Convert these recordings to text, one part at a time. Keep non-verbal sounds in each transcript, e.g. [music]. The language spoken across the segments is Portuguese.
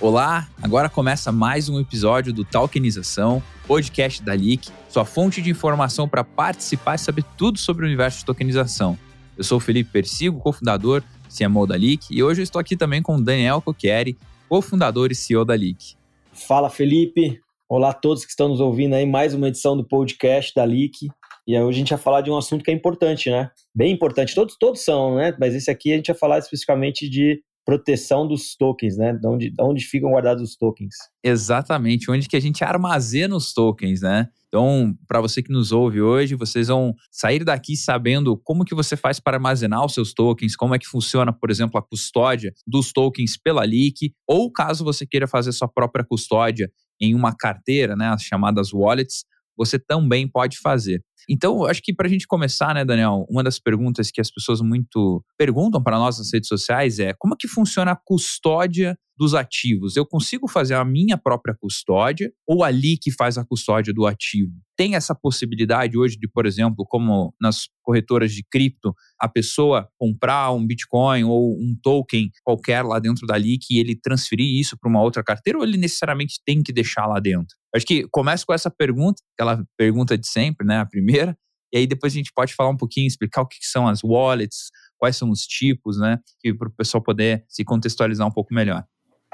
Olá, agora começa mais um episódio do Tokenização, podcast da Leak, sua fonte de informação para participar e saber tudo sobre o universo de tokenização. Eu sou o Felipe Persigo, cofundador CMO da Leak, e hoje eu estou aqui também com o Daniel Coquieri, cofundador e CEO da Leak. Fala Felipe, olá a todos que estão nos ouvindo aí, mais uma edição do podcast da Leak. E hoje a gente vai falar de um assunto que é importante, né? Bem importante, todos, todos são, né? Mas esse aqui a gente vai falar especificamente de proteção dos tokens, né? De onde, de onde ficam guardados os tokens. Exatamente, onde que a gente armazena os tokens, né? Então, para você que nos ouve hoje, vocês vão sair daqui sabendo como que você faz para armazenar os seus tokens, como é que funciona, por exemplo, a custódia dos tokens pela Leak, ou caso você queira fazer sua própria custódia em uma carteira, né, as chamadas wallets, você também pode fazer. Então, acho que para a gente começar, né, Daniel, uma das perguntas que as pessoas muito perguntam para nós nas redes sociais é como que funciona a custódia dos ativos? Eu consigo fazer a minha própria custódia ou ali que faz a custódia do ativo? Tem essa possibilidade hoje de, por exemplo, como nas corretoras de cripto, a pessoa comprar um Bitcoin ou um token qualquer lá dentro da LIC e ele transferir isso para uma outra carteira ou ele necessariamente tem que deixar lá dentro? Acho que começa com essa pergunta, aquela pergunta de sempre, né? A primeira, e aí depois a gente pode falar um pouquinho, explicar o que são as wallets, quais são os tipos, né? Para o pessoal poder se contextualizar um pouco melhor.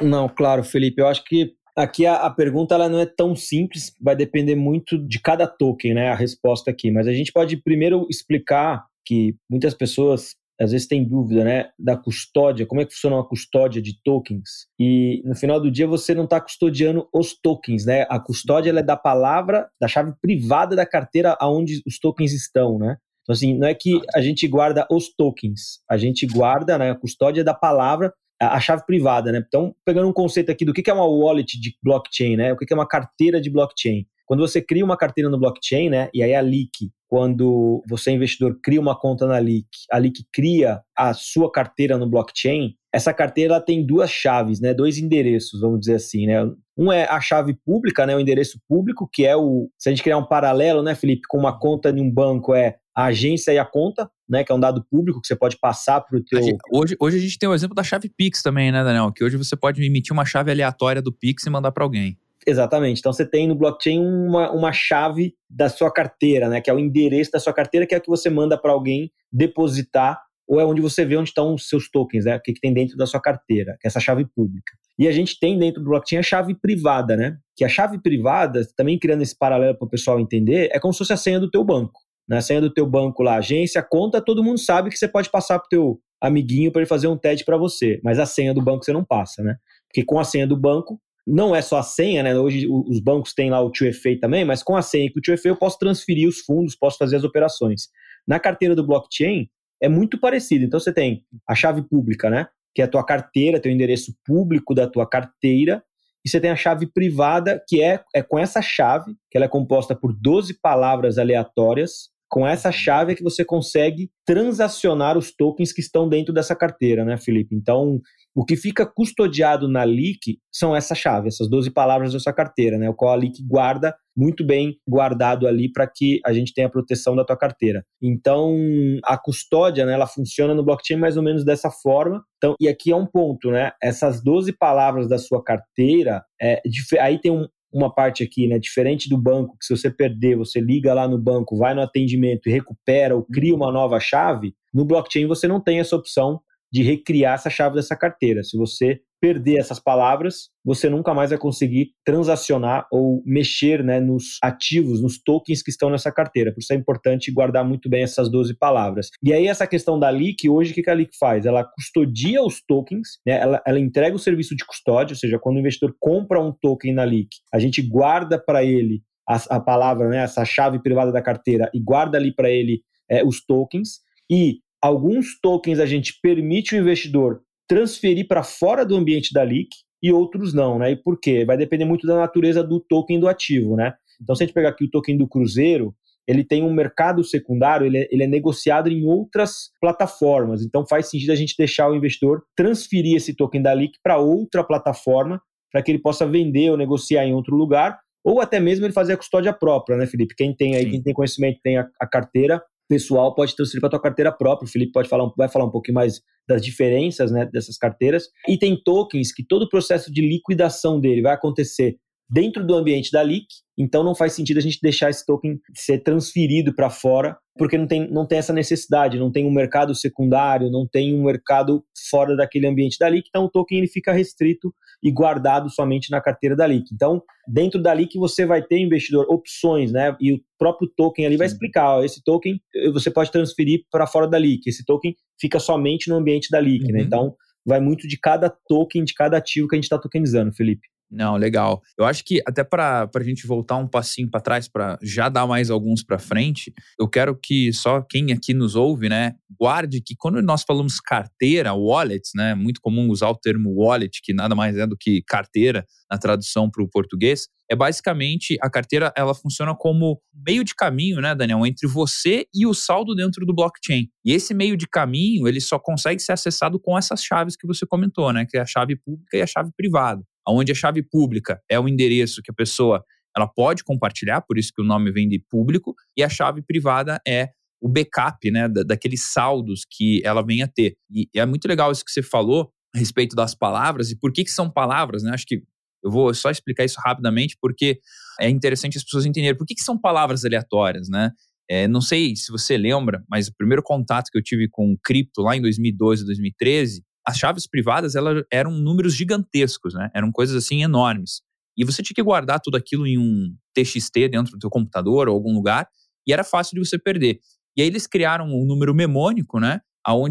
Não, claro, Felipe. Eu acho que aqui a, a, pergunta ela não é tão simples, vai depender muito de cada token, né? A resposta aqui. Mas a gente pode primeiro explicar que muitas pessoas às vezes tem dúvida, né, da custódia, como é que funciona uma custódia de tokens. E no final do dia você não está custodiando os tokens, né? A custódia é da palavra, da chave privada da carteira aonde os tokens estão, né? Então assim, não é que a gente guarda os tokens, a gente guarda, né, a custódia da palavra, a, chave privada, né? Então, pegando um conceito aqui do que é uma wallet de blockchain, né? O que é uma carteira de blockchain? Quando você cria uma carteira no blockchain, né? E aí a Leak, quando você investidor cria uma conta na Leak, a Leak cria a sua carteira no blockchain, essa carteira tem duas chaves, né? Dois endereços, vamos dizer assim, né? Um é a chave pública, né? O endereço público, que é o. Se a gente criar um paralelo, né, Felipe, com uma conta em um banco, é a agência e a conta, né? Que é um dado público que você pode passar para o teu. Hoje, hoje a gente tem o exemplo da chave Pix também, né, Daniel? Que hoje você pode emitir uma chave aleatória do Pix e mandar para alguém. Exatamente. Então você tem no blockchain uma, uma chave da sua carteira, né? Que é o endereço da sua carteira, que é o que você manda para alguém depositar, ou é onde você vê onde estão os seus tokens, né? O que, que tem dentro da sua carteira, que é essa chave pública. E a gente tem dentro do blockchain a chave privada, né? Que a chave privada, também criando esse paralelo para o pessoal entender, é como se fosse a senha do teu banco. Né? A senha do teu banco lá, agência, conta, todo mundo sabe que você pode passar para o teu amiguinho para ele fazer um TED para você, mas a senha do banco você não passa, né? Porque com a senha do banco, não é só a senha, né? Hoje os bancos têm lá o 2FA também, mas com a senha e com o 2FA eu posso transferir os fundos, posso fazer as operações. Na carteira do blockchain é muito parecido. Então você tem a chave pública, né? Que é a tua carteira, teu endereço público da tua carteira, e você tem a chave privada, que é, é com essa chave, que ela é composta por 12 palavras aleatórias, com essa chave é que você consegue transacionar os tokens que estão dentro dessa carteira, né, Felipe? Então, o que fica custodiado na Leak são essa chave, essas 12 palavras da sua carteira, né? O qual a Leak guarda muito bem guardado ali para que a gente tenha a proteção da tua carteira. Então, a custódia, né, ela funciona no blockchain mais ou menos dessa forma. Então, e aqui é um ponto, né? Essas 12 palavras da sua carteira, é, aí tem um, uma parte aqui, né? Diferente do banco, que se você perder, você liga lá no banco, vai no atendimento e recupera ou cria uma nova chave. No blockchain você não tem essa opção de recriar essa chave dessa carteira. Se você perder essas palavras, você nunca mais vai conseguir transacionar ou mexer né, nos ativos, nos tokens que estão nessa carteira. Por isso é importante guardar muito bem essas 12 palavras. E aí, essa questão da LIC, hoje, o que a LIC faz? Ela custodia os tokens, né, ela, ela entrega o serviço de custódia, ou seja, quando o investidor compra um token na LIC, a gente guarda para ele a, a, palavra, né, essa chave privada da carteira, e guarda ali para ele é, os tokens. E Alguns tokens a gente permite o investidor transferir para fora do ambiente da LIC e outros não, né? E por quê? Vai depender muito da natureza do token do ativo, né? Então, se a gente pegar aqui o token do Cruzeiro, ele tem um mercado secundário, ele é, ele é, negociado em outras plataformas. Então faz sentido a gente deixar o investidor transferir esse token da LIC para outra plataforma, para que ele possa vender ou negociar em outro lugar, ou até mesmo ele fazer a custódia própria, né, Felipe? Quem tem aí, Sim. quem tem conhecimento, tem a, a carteira, pessoal pode transferir para a tua carteira própria. O Felipe pode falar, vai falar um pouquinho mais das diferenças né, dessas carteiras. E tem tokens que todo o processo de liquidação dele vai acontecer dentro do ambiente da leak, então não faz sentido a gente deixar esse token ser transferido para fora, porque não tem, não tem essa necessidade, não tem um mercado secundário, não tem um mercado fora daquele ambiente da leak, então o token ele fica restrito e guardado somente na carteira da leak. Então, dentro da leak você vai ter investidor opções, né? E o próprio token ali Sim. vai explicar, ó, esse token eh, você pode transferir para fora da leak, esse token fica somente no ambiente da leak, né? uhum. né? Então, vai muito de cada token, de cada ativo que a gente está tokenizando, Felipe. Não, legal. Eu acho que até para a gente voltar um passinho para trás, para já dar mais alguns para frente, eu quero que só quem aqui nos ouve, né, guarde que quando nós falamos carteira, wallets, né, muito comum usar o termo wallet, que nada mais é do que carteira na tradução para o português, é basicamente a carteira ela funciona como meio de caminho, né, Daniel, entre você e o saldo dentro do blockchain. E esse meio de caminho ele só consegue ser acessado com essas chaves que você comentou, né, que é a chave pública e a chave privada onde a chave pública é o endereço que a pessoa ela pode compartilhar, por isso que o nome vem de público, e a chave privada é o backup, né, da, daqueles saldos que ela vem a ter. E é muito legal isso que você falou a respeito das palavras e por que, que são palavras, né? Acho que eu vou só explicar isso rapidamente porque é interessante as pessoas entenderem por que, que são palavras aleatórias, né? É, não sei se você lembra, mas o primeiro contato que eu tive com cripto lá em 2012, 2013, as chaves privadas elas eram números gigantescos, né? Eram coisas assim enormes. E você tinha que guardar tudo aquilo em um TXT dentro do teu computador ou algum lugar, e era fácil de você perder. E aí eles criaram um número memônico, né?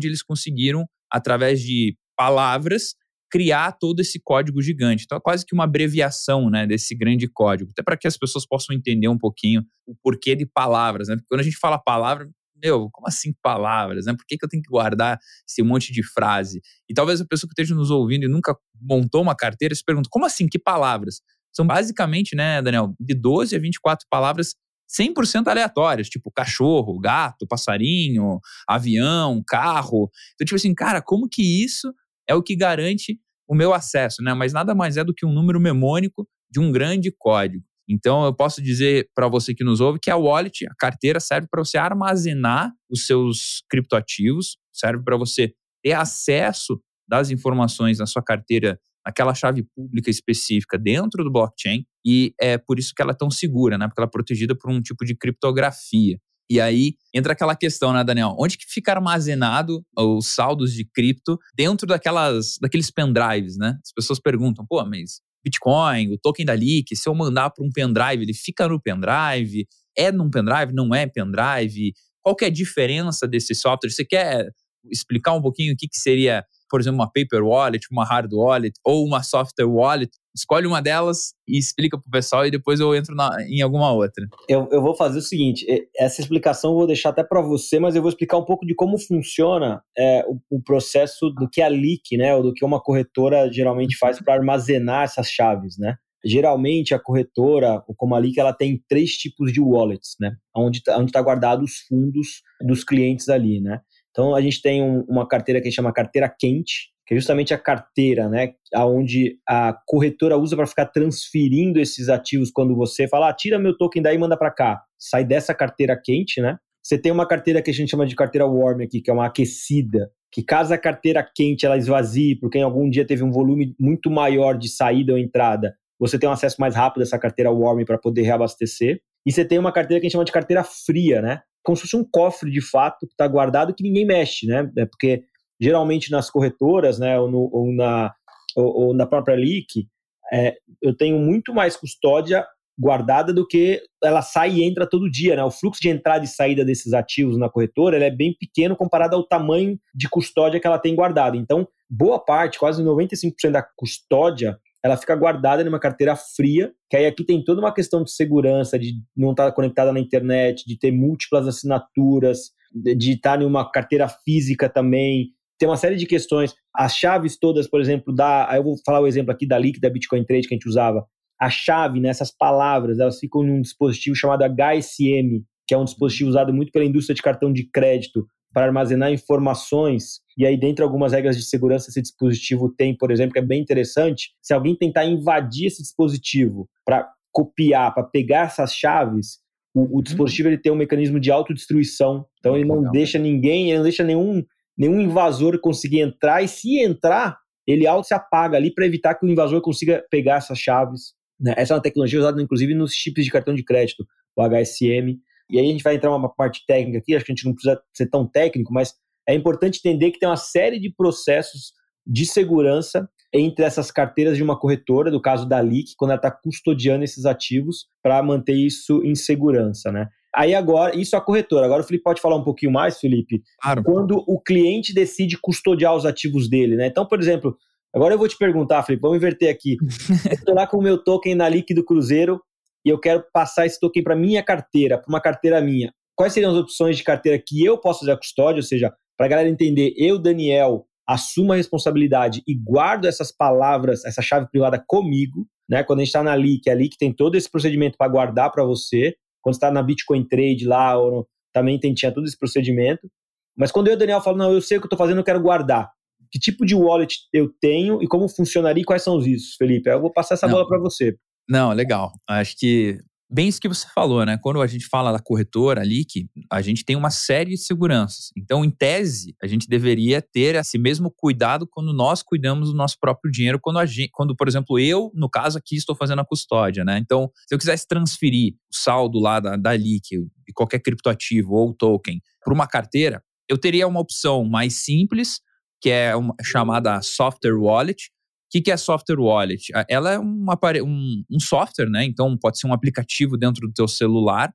Eles conseguiram, através de palavras, criar todo esse código gigante. Então é quase que uma abreviação, né, desse grande código, até para que as pessoas possam entender um pouquinho o porquê de palavras, né? Porque quando a gente fala palavra, meu, como assim palavras, né? Por que, que eu tenho que guardar esse monte de frase? E talvez a pessoa que esteja nos ouvindo e nunca montou uma carteira se pergunta, como assim, que palavras? São basicamente, né, Daniel, de 12 a 24 palavras 100% aleatórias, tipo cachorro, gato, passarinho, avião, carro. Então, tipo assim, cara, como que isso é o que garante o meu acesso, né? Mas nada mais é do que um número memônico de um grande código. Então, eu posso dizer para você que nos ouve que a wallet, a carteira, serve para você armazenar os seus criptoativos, serve para você ter acesso das informações na sua carteira, naquela chave pública específica dentro do blockchain, e é por isso que ela é tão segura, né? Porque ela é protegida por um tipo de criptografia. E aí entra aquela questão, né, Daniel? Onde que fica armazenado os saldos de cripto dentro daquelas, daqueles pendrives, né? As pessoas perguntam, pô, mas Bitcoin, o token da Leak, se eu mandar para um pendrive, ele fica no pendrive? É num pendrive? Não é pendrive? Qual é a diferença desse software? Você quer explicar um pouquinho o que, que seria por exemplo, uma paper wallet, uma hard wallet ou uma software wallet. Escolhe uma delas e explica para o pessoal e depois eu entro na, em alguma outra. Eu, eu vou fazer o seguinte: essa explicação eu vou deixar até para você, mas eu vou explicar um pouco de como funciona é, o, o, processo do que a leak, né, ou do que uma corretora geralmente faz para armazenar essas chaves, né? Geralmente a corretora, como a Leak, ela tem três tipos de wallets, né? Onde está tá guardado os fundos dos clientes ali, né? Então a gente tem um, uma carteira que a gente chama carteira quente, que é justamente a carteira, né, aonde a corretora usa para ficar transferindo esses ativos quando você fala, ah, tira meu token daí e manda para cá. Sai dessa carteira quente, né? Você tem uma carteira que a gente chama de carteira warm aqui, que é uma aquecida, que caso a carteira quente ela esvazie, porque em algum dia teve um volume muito maior de saída ou entrada, você tem um acesso mais rápido a essa carteira warm para poder reabastecer. E você tem uma carteira que a gente chama de carteira fria, né? Como se fosse um cofre de fato que está guardado que ninguém mexe, né? É porque geralmente nas corretoras, né, ou, no, ou na, ou, ou, na própria leak, é, eu tenho muito mais custódia guardada do que ela sai e entra todo dia, né? O fluxo de entrada e saída desses ativos na corretora é bem pequeno comparado ao tamanho de custódia que ela tem guardada. Então, boa parte, quase 95% da custódia ela fica guardada numa carteira fria, que aí aqui tem toda uma questão de segurança, de não estar conectada na internet, de ter múltiplas assinaturas, de estar em uma carteira física também. Tem uma série de questões. As chaves todas, por exemplo, da. Eu vou falar o exemplo aqui da Liquid, da Bitcoin Trade que a gente usava. A chave, né, palavras, elas ficam num dispositivo chamado HSM, que é um dispositivo usado muito pela indústria de cartão de crédito para armazenar informações e aí, dentro de algumas regras de segurança, esse dispositivo tem, por exemplo, que é bem interessante, se alguém tentar invadir esse dispositivo para copiar, para pegar essas chaves, o, o, dispositivo ele tem um mecanismo de autodestruição. Então, ele não deixa ninguém, ele não deixa nenhum nenhum invasor conseguir entrar, e se entrar, ele auto se apaga ali para evitar que o invasor consiga pegar essas chaves. Né? Essa é uma tecnologia usada, inclusive, nos chips de cartão de crédito, o HSM. E aí a gente vai entrar uma parte técnica aqui, acho que a gente não precisa ser tão técnico, mas é importante entender que tem uma série de processos de segurança entre essas carteiras de uma corretora, do caso da LIC, quando ela está custodiando esses ativos para manter isso em segurança, né? Aí agora, isso é a corretora. Agora o Felipe pode falar um pouquinho mais, Felipe. Claro. Quando o cliente decide custodiar os ativos dele, né? Então, por exemplo, agora eu vou te perguntar, Felipe, vamos inverter aqui. [laughs] eu estou lá com o meu token na LIC do Cruzeiro e eu quero passar esse token para minha carteira, para uma carteira minha. Quais seriam as opções de carteira que eu posso fazer a custódia? Ou seja, para a galera entender, eu, Daniel, assumo a responsabilidade e guardo essas palavras, essa chave privada comigo, né? Quando a gente está na LIC, é a LIC tem todo esse procedimento para guardar para você. Quando está na Bitcoin Trade lá, ou no, também tem, tinha todo esse procedimento. Mas quando eu Daniel falo, não, eu sei o que eu estou fazendo, eu quero guardar. Que tipo de wallet eu tenho e como funcionaria e quais são os riscos, Felipe? Eu vou passar essa não. bola para você. Não, legal. Acho que bem isso que você falou, né? Quando a gente fala da corretora ali, que a gente tem uma série de seguranças. Então, em tese, a gente deveria ter esse mesmo cuidado quando nós cuidamos do nosso próprio dinheiro, quando, a gente, quando por exemplo, eu, no caso aqui, estou fazendo a custódia, né? Então, se eu quisesse transferir o saldo lá da, da LIC, de qualquer criptoativo ou token, para uma carteira, eu teria uma opção mais simples, que é uma, chamada Software Wallet, o que, é software wallet? Ela é uma, um, um software, né? Então pode ser um aplicativo dentro do teu celular,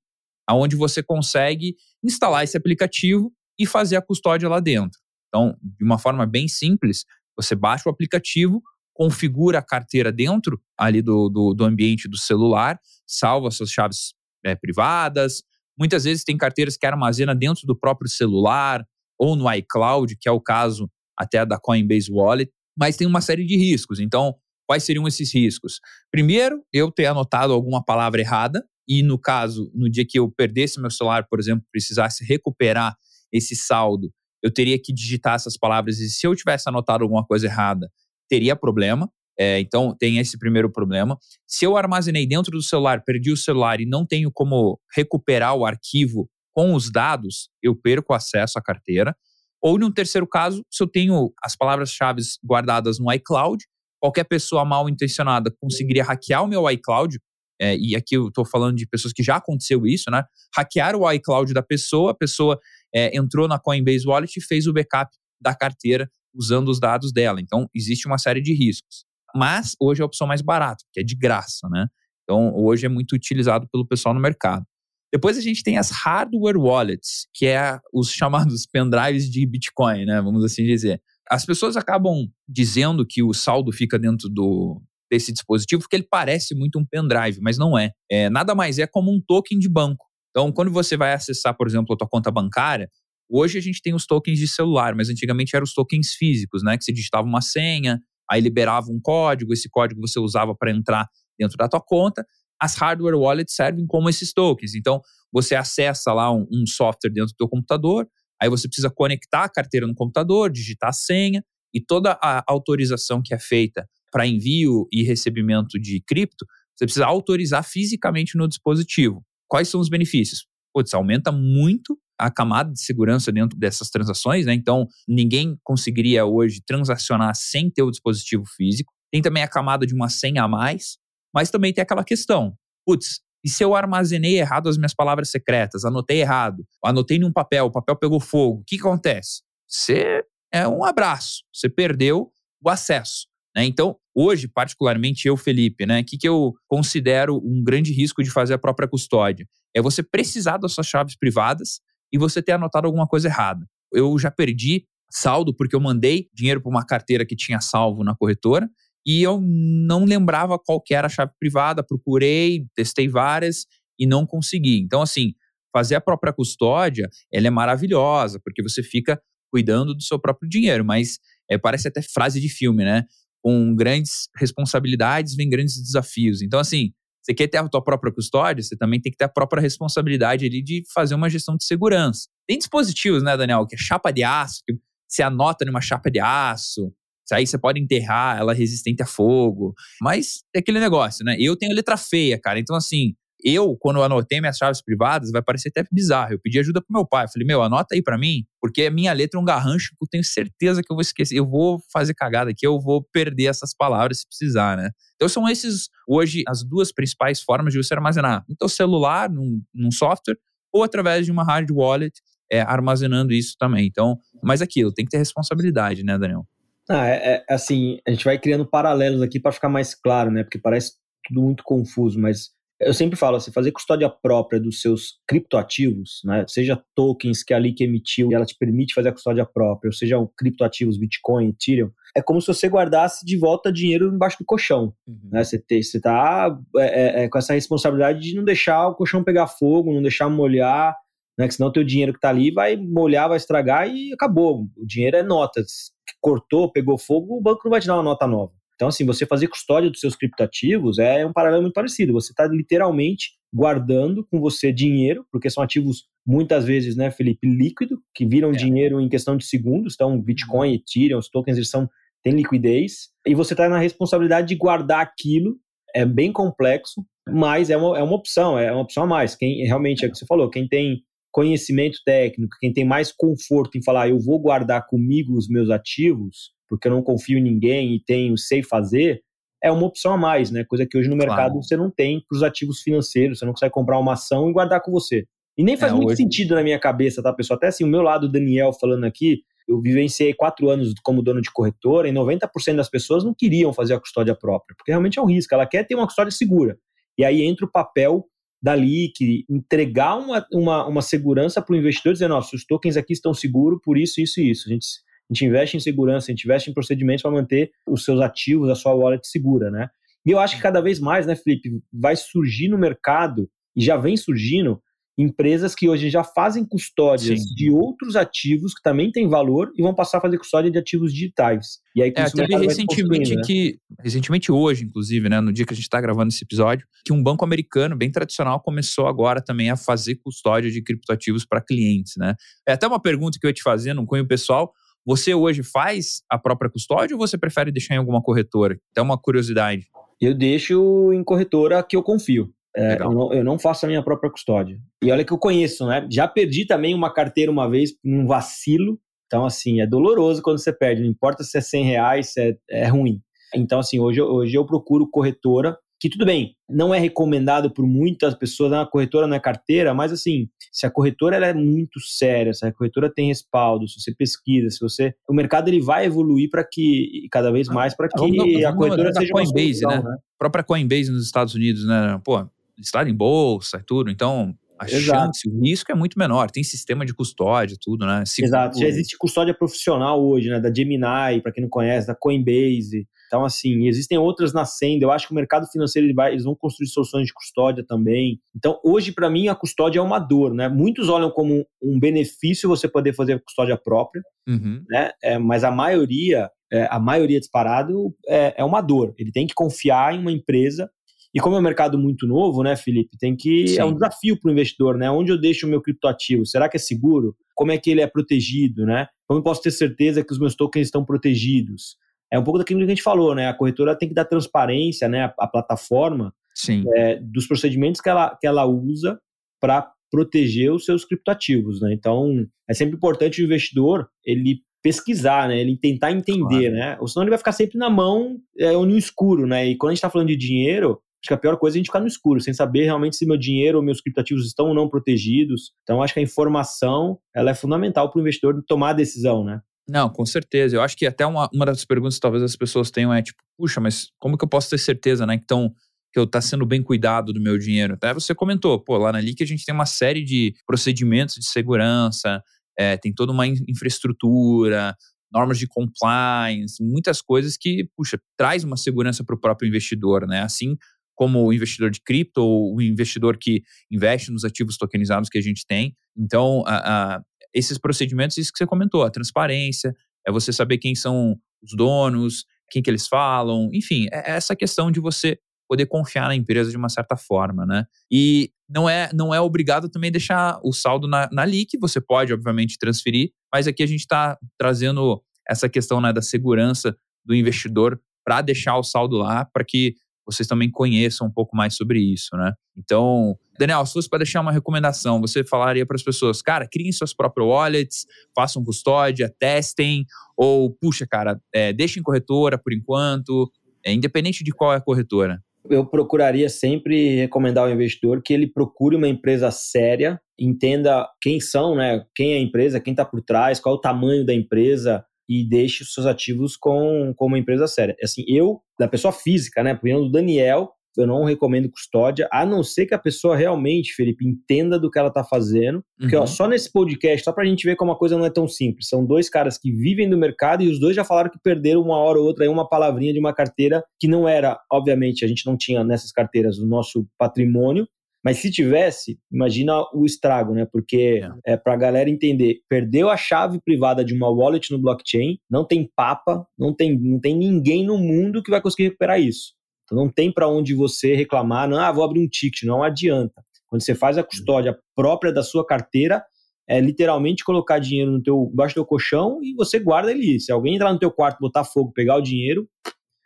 onde você consegue instalar esse aplicativo e fazer a custódia lá dentro. Então, de uma forma bem simples, você baixa o aplicativo, configura a carteira dentro ali do, do, do ambiente do celular, salva suas chaves é, privadas. Muitas vezes tem carteiras que armazena dentro do próprio celular ou no iCloud, que é o caso até da Coinbase Wallet mas tem uma série de riscos. Então, quais seriam esses riscos? Primeiro, eu ter anotado alguma palavra errada, e no caso, no dia que eu perdesse meu celular, por exemplo, precisasse recuperar esse saldo, eu teria que digitar essas palavras, e se eu tivesse anotado alguma coisa errada, teria problema. É, então, tem esse primeiro problema. Se eu armazenei dentro do celular, perdi o celular e não tenho como recuperar o arquivo com os dados, eu perco acesso à carteira. Ou, num terceiro caso, se eu tenho as palavras-chave guardadas no iCloud, qualquer pessoa mal intencionada conseguiria hackear o meu iCloud. É, e aqui eu estou falando de pessoas que já aconteceu isso, né? Hackear o iCloud da pessoa, a pessoa é, entrou na Coinbase Wallet e fez o backup da carteira usando os dados dela. Então, existe uma série de riscos. Mas hoje é a opção mais barata, que é de graça, né? Então, hoje é muito utilizado pelo pessoal no mercado. Depois a gente tem as hardware wallets, que é os chamados pendrives de Bitcoin, né? Vamos assim dizer. As pessoas acabam dizendo que o saldo fica dentro do, desse dispositivo porque ele parece muito um pendrive, mas não é. é. Nada mais é como um token de banco. Então, quando você vai acessar, por exemplo, a tua conta bancária, hoje a gente tem os tokens de celular, mas antigamente eram os tokens físicos, né? Que você digitava uma senha, aí liberava um código, esse código você usava para entrar dentro da tua conta as hardware wallets servem como esses tokens. Então, você acessa lá um, um software dentro do teu computador, aí você precisa conectar a carteira no computador, digitar a senha e toda a autorização que é feita para envio e recebimento de cripto, você precisa autorizar fisicamente no dispositivo. Quais são os benefícios? Putz, aumenta muito a camada de segurança dentro dessas transações, né? Então, ninguém conseguiria hoje transacionar sem ter o dispositivo físico. Tem também a camada de uma senha a mais, mas também tem aquela questão: putz, e se eu armazenei errado as minhas palavras secretas, anotei errado, anotei num papel, o papel pegou fogo, o que acontece? Você é um abraço, você perdeu o acesso. Né? Então, hoje, particularmente eu, Felipe, né, o que, que eu considero um grande risco de fazer a própria custódia? É você precisar das suas chaves privadas e você ter anotado alguma coisa errada. Eu já perdi saldo porque eu mandei dinheiro para uma carteira que tinha salvo na corretora e eu não lembrava qual que era a chave privada, procurei, testei várias e não consegui. Então, assim, fazer a própria custódia, ela é maravilhosa, porque você fica cuidando do seu próprio dinheiro, mas é, parece até frase de filme, né? Com grandes responsabilidades vem grandes desafios. Então, assim, você quer ter a tua própria custódia, você também tem que ter a própria responsabilidade ali de fazer uma gestão de segurança. Tem dispositivos, né, Daniel, que é chapa de aço, que você anota numa chapa de aço, Aí você pode enterrar ela resistente a fogo. Mas é aquele negócio, né? Eu tenho letra feia, cara. Então, assim, eu, quando anotei minhas chaves privadas, vai parecer até bizarro. Eu pedi ajuda pro meu pai. Eu falei, meu, anota aí para mim, porque a minha letra é um garrancho que eu tenho certeza que eu vou esquecer. Eu vou fazer cagada aqui, eu vou perder essas palavras se precisar, né? Então são esses, hoje, as duas principais formas de você armazenar. Teu celular, num, num software, ou através de uma hard wallet, é, armazenando isso também. Então, mas aquilo, tem que ter responsabilidade, né, Daniel? Ah, é, é assim, a gente vai criando paralelos aqui para ficar mais claro, né? Porque parece tudo muito confuso, mas eu sempre falo assim, fazer custódia própria dos seus criptoativos, né, seja tokens que a LIC emitiu e ela te permite fazer a custódia própria, ou seja, criptoativos, Bitcoin, Ethereum, é como se você guardasse de volta dinheiro embaixo do colchão. Uhum. Né? Você, está é, é, é, com essa responsabilidade de não deixar o colchão pegar fogo, não deixar molhar, né? que senão o teu dinheiro que está ali vai molhar, vai estragar e acabou. O dinheiro é notas. Cortou, pegou fogo, o banco não vai te dar uma nota nova. Então, assim, você fazer custódia dos seus criptoativos é um paralelo muito parecido. Você está literalmente guardando com você dinheiro, porque são ativos muitas vezes, né, Felipe, líquido, que viram é. dinheiro em questão de segundos. Então, Bitcoin, uhum. Ethereum, os tokens, eles são, têm liquidez. E você está na responsabilidade de guardar aquilo. É bem complexo, mas é uma, é uma opção, é uma opção a mais. Quem realmente, é o que você falou, quem tem conhecimento técnico, quem tem mais conforto em falar, eu vou guardar comigo os meus ativos, porque eu não confio em ninguém e tenho, sei fazer, é uma opção a mais, né? Coisa que hoje no claro. mercado você não tem para os ativos financeiros, você não consegue comprar uma ação e guardar com você. E nem faz é, muito hoje... sentido na minha cabeça, tá, pessoal? Até assim, o meu lado, Daniel, falando aqui, eu vivenciei quatro anos como dono de corretora e 90% das pessoas não queriam fazer a custódia própria, porque realmente é um risco, ela quer ter uma custódia segura. E aí entra o papel da LIC, entregar uma, uma, uma segurança para o investidor, dizendo, nossa, os tokens aqui estão seguros por isso, isso e isso. A gente a gente investe em segurança, a gente investe em procedimentos para manter os seus ativos, a sua wallet segura, né? E eu acho que cada vez mais, né, Felipe, vai surgir no mercado, e já vem surgindo, empresas que hoje já fazem custódias Sim. de outros ativos que também têm valor e vão passar a fazer custódia de ativos digitais. E aí, é, teve recentemente né? que, recentemente hoje, inclusive, né, no dia que a gente está gravando esse episódio, que um banco americano bem tradicional começou agora também a fazer custódia de criptoativos para clientes, né? É até uma pergunta que eu ia te fazer no cunho pessoal, você hoje faz a própria custódia ou você prefere deixar em alguma corretora? Até uma curiosidade. Eu deixo em corretora que eu confio. É, eu, não, eu, não, faço a minha própria custódia. E olha que eu conheço, né? Já perdi também uma carteira uma vez num vacilo. Então, assim, é doloroso quando você perde. Não importa se é 100 reais, se é, é ruim. Então, assim, hoje, hoje eu procuro corretora que tudo bem, não é recomendado por muitas pessoas, a corretora não é carteira, mas assim, se a corretora ela é muito séria, se a corretora tem respaldo, se você pesquisa, se você, o mercado ele vai evoluir para que cada vez ah, mais para que vamos, a corretora seja Coinbase, uma solução, né? né? A própria Coinbase nos Estados Unidos, né? Pô, estado em bolsa e tudo, então a Exato. chance, o risco é muito menor. Tem sistema de custódia, tudo, né? Seguro. Exato. Já existe custódia profissional hoje, né? Da Gemini, para quem não conhece, da Coinbase. Então, assim, existem outras nascendo. Eu acho que o mercado financeiro ele vai, eles vão construir soluções de custódia também. Então, hoje, para mim, a custódia é uma dor, né? Muitos olham como um benefício você poder fazer a custódia própria, uhum. né? É, mas a maioria, é, a maioria disparado é, é uma dor. Ele tem que confiar em uma empresa e como é um mercado muito novo, né, Felipe, tem que Sim. é um desafio para o investidor, né? Onde eu deixo o meu criptoativo? Será que é seguro? Como é que ele é protegido, né? Como eu posso ter certeza que os meus tokens estão protegidos? é um pouco daquilo que a gente falou, né? A corretora tem que dar transparência, né? A, a plataforma é, dos procedimentos que ela, que ela usa para proteger os seus criptoativos, né? Então, é sempre importante o investidor ele pesquisar, né? Ele tentar entender, claro. né? Ou senão ele vai ficar sempre na mão é, ou no escuro, né? E quando a gente está falando de dinheiro, acho que a pior coisa é a gente ficar no escuro, sem saber realmente se meu dinheiro ou meus criptoativos estão ou não protegidos. Então, acho que a informação ela é fundamental para o investidor tomar a decisão, né? Não, com certeza. Eu acho que até uma, uma das perguntas que talvez as pessoas tenham é tipo, puxa, mas como que eu posso ter certeza, né? Então, que eu tá sendo bem cuidado do meu dinheiro. Até você comentou, pô, lá na LIC a gente tem uma série de procedimentos de segurança, é, tem toda uma infraestrutura, normas de compliance, muitas coisas que, puxa, traz uma segurança para o próprio investidor, né? Assim como o investidor de cripto ou o investidor que investe nos ativos tokenizados que a gente tem. Então, a, a, esses procedimentos, isso que você comentou, a transparência, é você saber quem são os donos, quem que eles falam, enfim, é essa questão de você poder confiar na empresa de uma certa forma, né? E não é, não é obrigado também deixar o saldo na, na LIC, você pode, obviamente, transferir, mas aqui a gente está trazendo essa questão né, da segurança do investidor para deixar o saldo lá, para que vocês também conheçam um pouco mais sobre isso, né? Então, Daniel, se fosse para deixar uma recomendação, você falaria para as pessoas, cara, criem suas próprias wallets, façam custódia, testem, ou, puxa, cara, é, deixem corretora por enquanto, é, independente de qual é a corretora. Eu procuraria sempre recomendar ao investidor que ele procure uma empresa séria, entenda quem são, né? Quem é a empresa, quem está por trás, qual é o tamanho da empresa, e deixe os seus ativos com, com uma empresa séria. Assim, eu, da pessoa física, né, opinião do Daniel, eu não recomendo custódia, a não ser que a pessoa realmente, Felipe, entenda do que ela está fazendo. Porque, uhum. ó, só nesse podcast, só para a gente ver como a coisa não é tão simples. São dois caras que vivem do mercado e os dois já falaram que perderam uma hora ou outra aí uma palavrinha de uma carteira que não era, obviamente, a gente não tinha nessas carteiras o nosso patrimônio, mas se tivesse, imagina o estrago, né? Porque é, é para a galera entender, perdeu a chave privada de uma wallet no blockchain, não tem papa, não tem, não tem ninguém no mundo que vai conseguir recuperar isso. Então não tem para onde você reclamar, não, ah, vou abrir um ticket, não adianta. Quando você faz a custódia própria da sua carteira, é literalmente colocar dinheiro no teu, embaixo do teu colchão e você guarda ele. Se alguém entrar no teu quarto, botar fogo, pegar o dinheiro,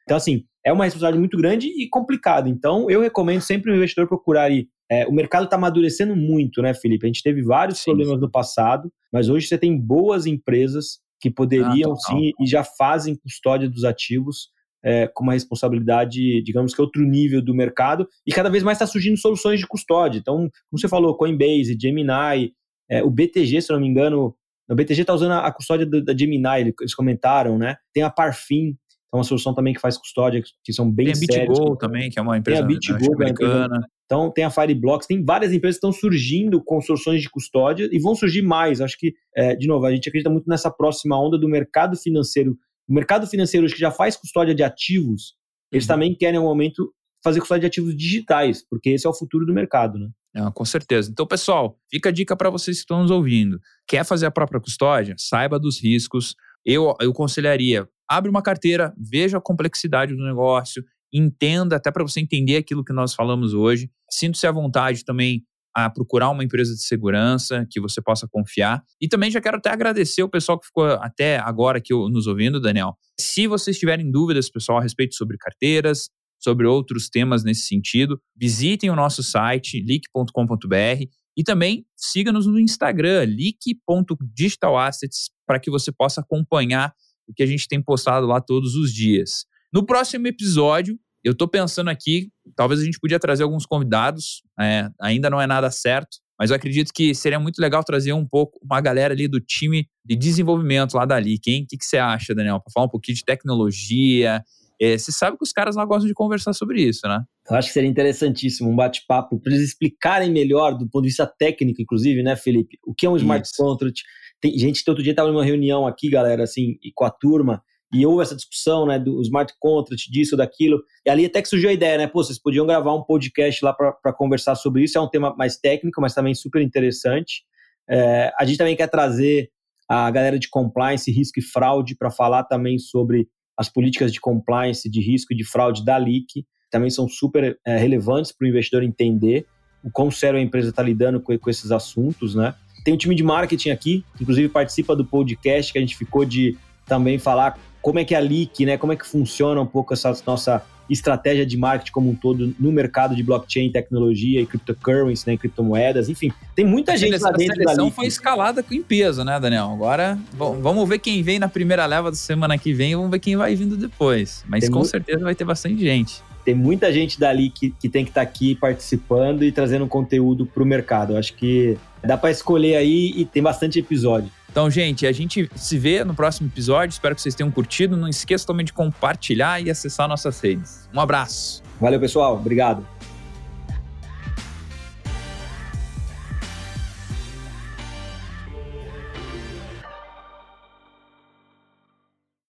então assim, é uma responsabilidade muito grande e complicada. Então eu recomendo sempre o investidor procurar ir é, o mercado está amadurecendo muito, né, Felipe? A gente teve vários sim, problemas sim. no passado, mas hoje você tem boas empresas que poderiam ah, sim e já fazem custódia dos ativos é, com uma responsabilidade, digamos que outro nível do mercado, e cada vez mais está surgindo soluções de custódia. Então, como você falou, Coinbase, Gemini, é, o BTG, se não me engano, o BTG está usando a custódia da Gemini, eles comentaram, né? Tem a Parfim, é uma solução também que faz custódia, que são bem tem a BitGo também, que é uma empresa tem a BitGo, americana. Então, tem a Fireblocks, tem várias empresas que estão surgindo com soluções de custódia e vão surgir mais. Acho que, é, de novo, a gente acredita muito nessa próxima onda do mercado financeiro. O mercado financeiro, que já faz custódia de ativos, eles uhum. também querem, no momento, fazer custódia de ativos digitais, porque esse é o futuro do mercado, né? É, com certeza. Então, pessoal, fica a dica para vocês que estão nos ouvindo. Quer fazer a própria custódia? Saiba dos riscos. Eu, eu aconselharia, abre uma carteira, veja a complexidade do negócio, entenda, até para você entender aquilo que nós falamos hoje. Sinta-se à vontade também a procurar uma empresa de segurança que você possa confiar. E também já quero até agradecer o pessoal que ficou até agora aqui nos ouvindo, Daniel. Se vocês tiverem dúvidas, pessoal, a respeito sobre carteiras, sobre outros temas nesse sentido, visitem o nosso site, leak.com.br e também siga-nos no Instagram, leak.digitalassets, para que você possa acompanhar o que a gente tem postado lá todos os dias. No próximo episódio, eu estou pensando aqui, talvez a gente podia trazer alguns convidados, é, ainda não é nada certo, mas eu acredito que seria muito legal trazer um pouco uma galera ali do time de desenvolvimento lá dali. Quem? O que, que você acha, Daniel? Para falar um pouquinho de tecnologia. É, você sabe que os caras lá gostam de conversar sobre isso, né? Eu acho que seria interessantíssimo um bate-papo para eles explicarem melhor, do ponto de vista técnico, inclusive, né, Felipe? O que é um smart isso. contract? Tem gente outro dia estava numa reunião aqui, galera, assim, com a turma, e houve essa discussão, né, do smart contract, disso, daquilo, e ali até que surgiu a ideia, né, pô, vocês podiam gravar um podcast lá para conversar sobre isso, é um tema mais técnico, mas também super interessante. É, a gente também quer trazer a galera de compliance, risco e fraude para falar também sobre as políticas de compliance, de risco e de fraude da LIC, também são super é, relevantes para o investidor entender o quão sério a empresa está lidando com, com esses assuntos, né? Tem um time de marketing aqui, que inclusive participa do podcast, que a gente ficou de também falar como é que é a Leak, né? Como é que funciona um pouco essa nossa estratégia de marketing como um todo no mercado de blockchain, tecnologia e cryptocurrency, né, criptomoedas, enfim, tem muita gente lá dentro da A seleção foi escalada com peso, né, Daniel? Agora, bom, vamos ver quem vem na primeira leva da semana que vem e vamos ver quem vai vindo depois. Mas tem com muito... certeza vai ter bastante gente. Tem muita gente dali que, que tem que estar tá aqui participando e trazendo conteúdo para o mercado. Eu acho que dá para escolher aí e tem bastante episódio. Então, gente, a gente se vê no próximo episódio. Espero que vocês tenham curtido. Não esqueça também de compartilhar e acessar nossas redes. Um abraço. Valeu, pessoal. Obrigado.